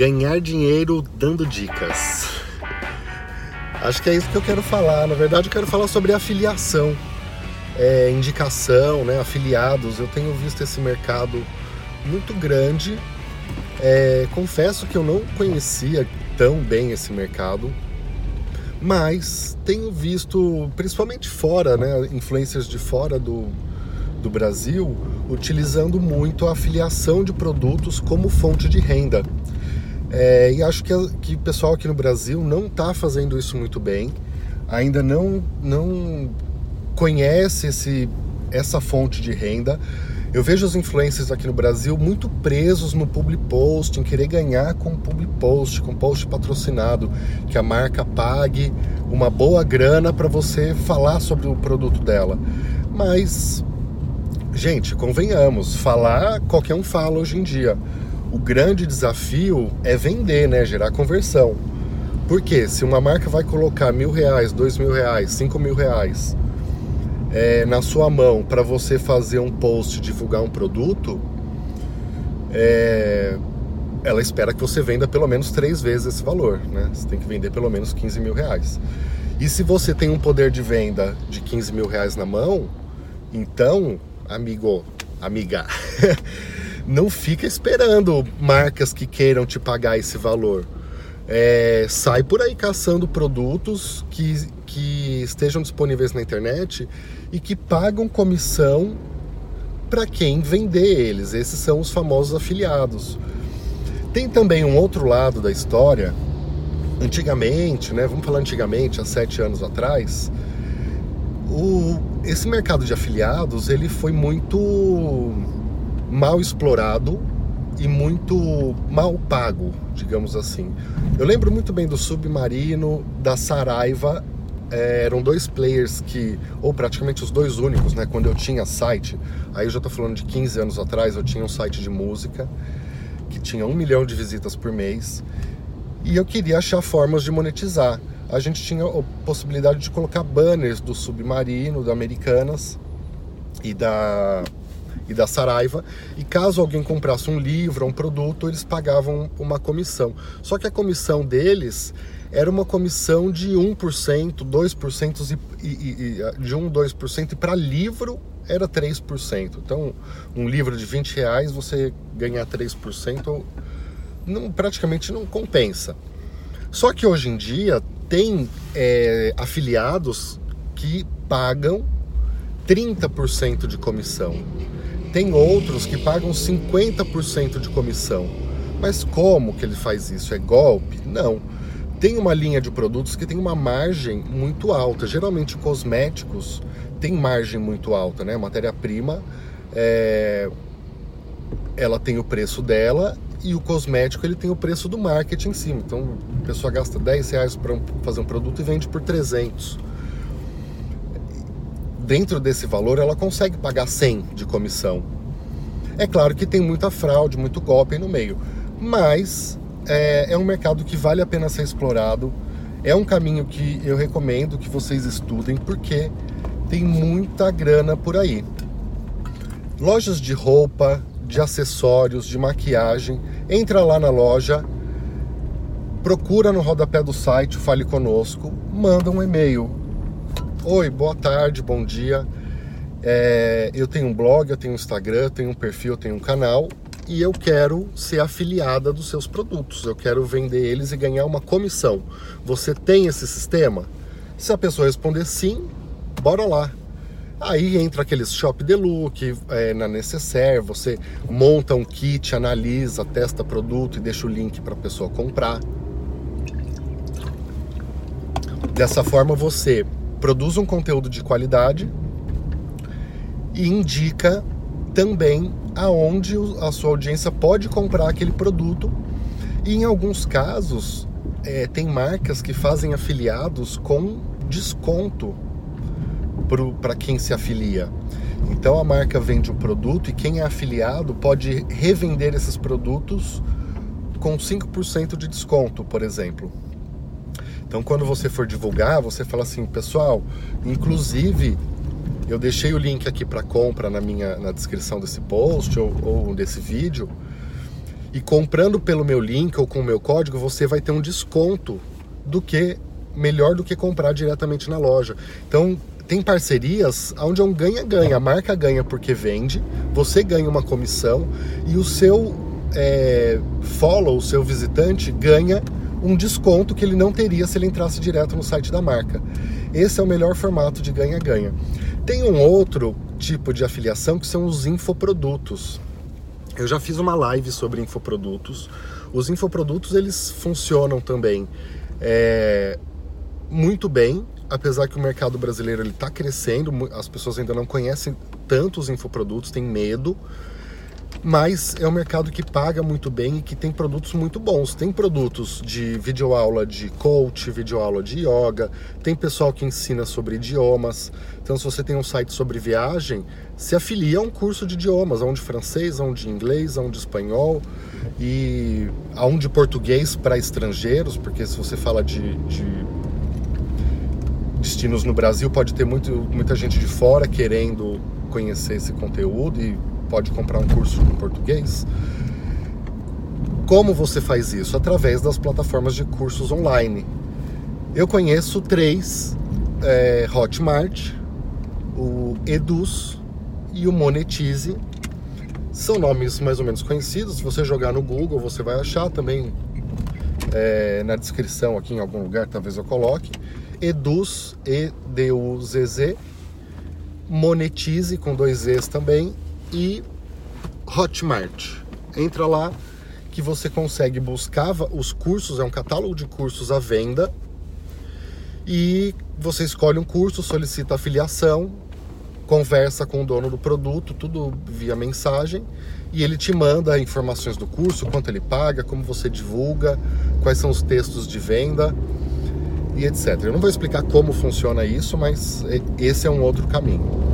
ganhar dinheiro dando dicas. Acho que é isso que eu quero falar. Na verdade, eu quero falar sobre afiliação, é, indicação, né, afiliados. Eu tenho visto esse mercado muito grande. É, confesso que eu não conhecia tão bem esse mercado, mas tenho visto, principalmente fora, né, influências de fora do, do Brasil, utilizando muito a afiliação de produtos como fonte de renda. É, e acho que, que o pessoal aqui no Brasil não está fazendo isso muito bem, ainda não, não conhece esse, essa fonte de renda. Eu vejo os influencers aqui no Brasil muito presos no public post, em querer ganhar com public post, com post patrocinado, que a marca pague uma boa grana para você falar sobre o produto dela. Mas, gente, convenhamos, falar qualquer um fala hoje em dia o grande desafio é vender, né? Gerar conversão. Porque se uma marca vai colocar mil reais, dois mil reais, cinco mil reais é, na sua mão para você fazer um post, divulgar um produto, é, ela espera que você venda pelo menos três vezes esse valor, né? Você tem que vender pelo menos 15 mil reais. E se você tem um poder de venda de 15 mil reais na mão, então, amigo, amiga, não fica esperando marcas que queiram te pagar esse valor. É, sai por aí caçando produtos que, que estejam disponíveis na internet e que pagam comissão para quem vender eles. Esses são os famosos afiliados. Tem também um outro lado da história. Antigamente, né, vamos falar antigamente, há sete anos atrás, o, esse mercado de afiliados ele foi muito mal explorado e muito mal pago, digamos assim. Eu lembro muito bem do Submarino, da Saraiva, é, eram dois players que, ou praticamente os dois únicos, né? Quando eu tinha site, aí eu já tô falando de 15 anos atrás, eu tinha um site de música que tinha um milhão de visitas por mês e eu queria achar formas de monetizar. A gente tinha a possibilidade de colocar banners do Submarino, da Americanas e da e da Saraiva, e caso alguém comprasse um livro um produto, eles pagavam uma comissão. Só que a comissão deles era uma comissão de 1%, 2% e, e, e, de 1, 2%, e para livro era 3%. Então, um livro de 20 reais, você ganhar 3%, não, praticamente não compensa. Só que hoje em dia tem é, afiliados que pagam 30% de comissão. Tem outros que pagam 50% de comissão. Mas como que ele faz isso? É golpe? Não. Tem uma linha de produtos que tem uma margem muito alta. Geralmente cosméticos tem margem muito alta, né? Matéria-prima, é... ela tem o preço dela e o cosmético ele tem o preço do marketing em cima. Então a pessoa gasta 10 reais para fazer um produto e vende por 300 dentro desse valor ela consegue pagar 100 de comissão. É claro que tem muita fraude, muito golpe no meio, mas é, é um mercado que vale a pena ser explorado. É um caminho que eu recomendo que vocês estudem porque tem muita grana por aí. Lojas de roupa, de acessórios, de maquiagem, entra lá na loja, procura no rodapé do site, fale conosco, manda um e-mail Oi, boa tarde, bom dia. É, eu tenho um blog, eu tenho um Instagram, tenho um perfil, tenho um canal e eu quero ser afiliada dos seus produtos. Eu quero vender eles e ganhar uma comissão. Você tem esse sistema? Se a pessoa responder sim, bora lá. Aí entra aqueles shop de look, é, na necessaire, você monta um kit, analisa, testa produto e deixa o link para a pessoa comprar. Dessa forma você produz um conteúdo de qualidade e indica também aonde a sua audiência pode comprar aquele produto. E em alguns casos, é, tem marcas que fazem afiliados com desconto para quem se afilia. Então a marca vende um produto e quem é afiliado pode revender esses produtos com 5% de desconto, por exemplo. Então, quando você for divulgar, você fala assim, pessoal, inclusive eu deixei o link aqui para compra na minha na descrição desse post ou, ou desse vídeo. E comprando pelo meu link ou com o meu código, você vai ter um desconto do que melhor do que comprar diretamente na loja. Então, tem parcerias onde é um ganha-ganha. A marca ganha porque vende, você ganha uma comissão e o seu é, follow, o seu visitante, ganha um desconto que ele não teria se ele entrasse direto no site da marca. Esse é o melhor formato de ganha-ganha. Tem um outro tipo de afiliação que são os infoprodutos. Eu já fiz uma live sobre infoprodutos. Os infoprodutos eles funcionam também é, muito bem, apesar que o mercado brasileiro ele está crescendo. As pessoas ainda não conhecem tanto os infoprodutos, têm medo mas é um mercado que paga muito bem e que tem produtos muito bons. Tem produtos de videoaula de coach, videoaula de yoga, tem pessoal que ensina sobre idiomas. Então, se você tem um site sobre viagem, se afilia a um curso de idiomas, a um de francês, a um de inglês, a um de espanhol e a um de português para estrangeiros, porque se você fala de, de destinos no Brasil, pode ter muito, muita gente de fora querendo conhecer esse conteúdo e pode comprar um curso em português. Como você faz isso? Através das plataformas de cursos online. Eu conheço três: é, Hotmart, o Eduz e o Monetize. São nomes mais ou menos conhecidos. Se você jogar no Google, você vai achar também é, na descrição aqui em algum lugar, talvez eu coloque. Eduz, E-D-U-Z-Z. Monetize com dois E's também e Hotmart. Entra lá que você consegue buscar os cursos, é um catálogo de cursos à venda. E você escolhe um curso, solicita afiliação, conversa com o dono do produto, tudo via mensagem, e ele te manda informações do curso, quanto ele paga, como você divulga, quais são os textos de venda e etc. Eu não vou explicar como funciona isso, mas esse é um outro caminho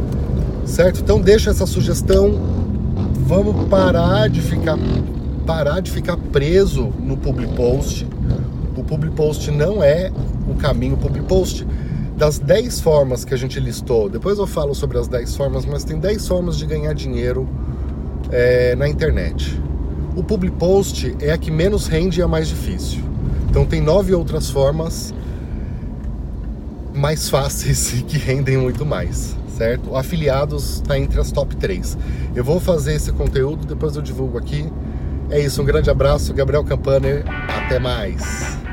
certo? Então deixa essa sugestão. Vamos parar de ficar parar de ficar preso no public post. O public post não é o caminho. O public post das 10 formas que a gente listou, depois eu falo sobre as 10 formas, mas tem 10 formas de ganhar dinheiro é, na internet. O public post é a que menos rende e a mais difícil. Então tem nove outras formas mais fáceis e que rendem muito mais certo? Afiliados está entre as top 3. Eu vou fazer esse conteúdo, depois eu divulgo aqui. É isso, um grande abraço, Gabriel Campaner, até mais.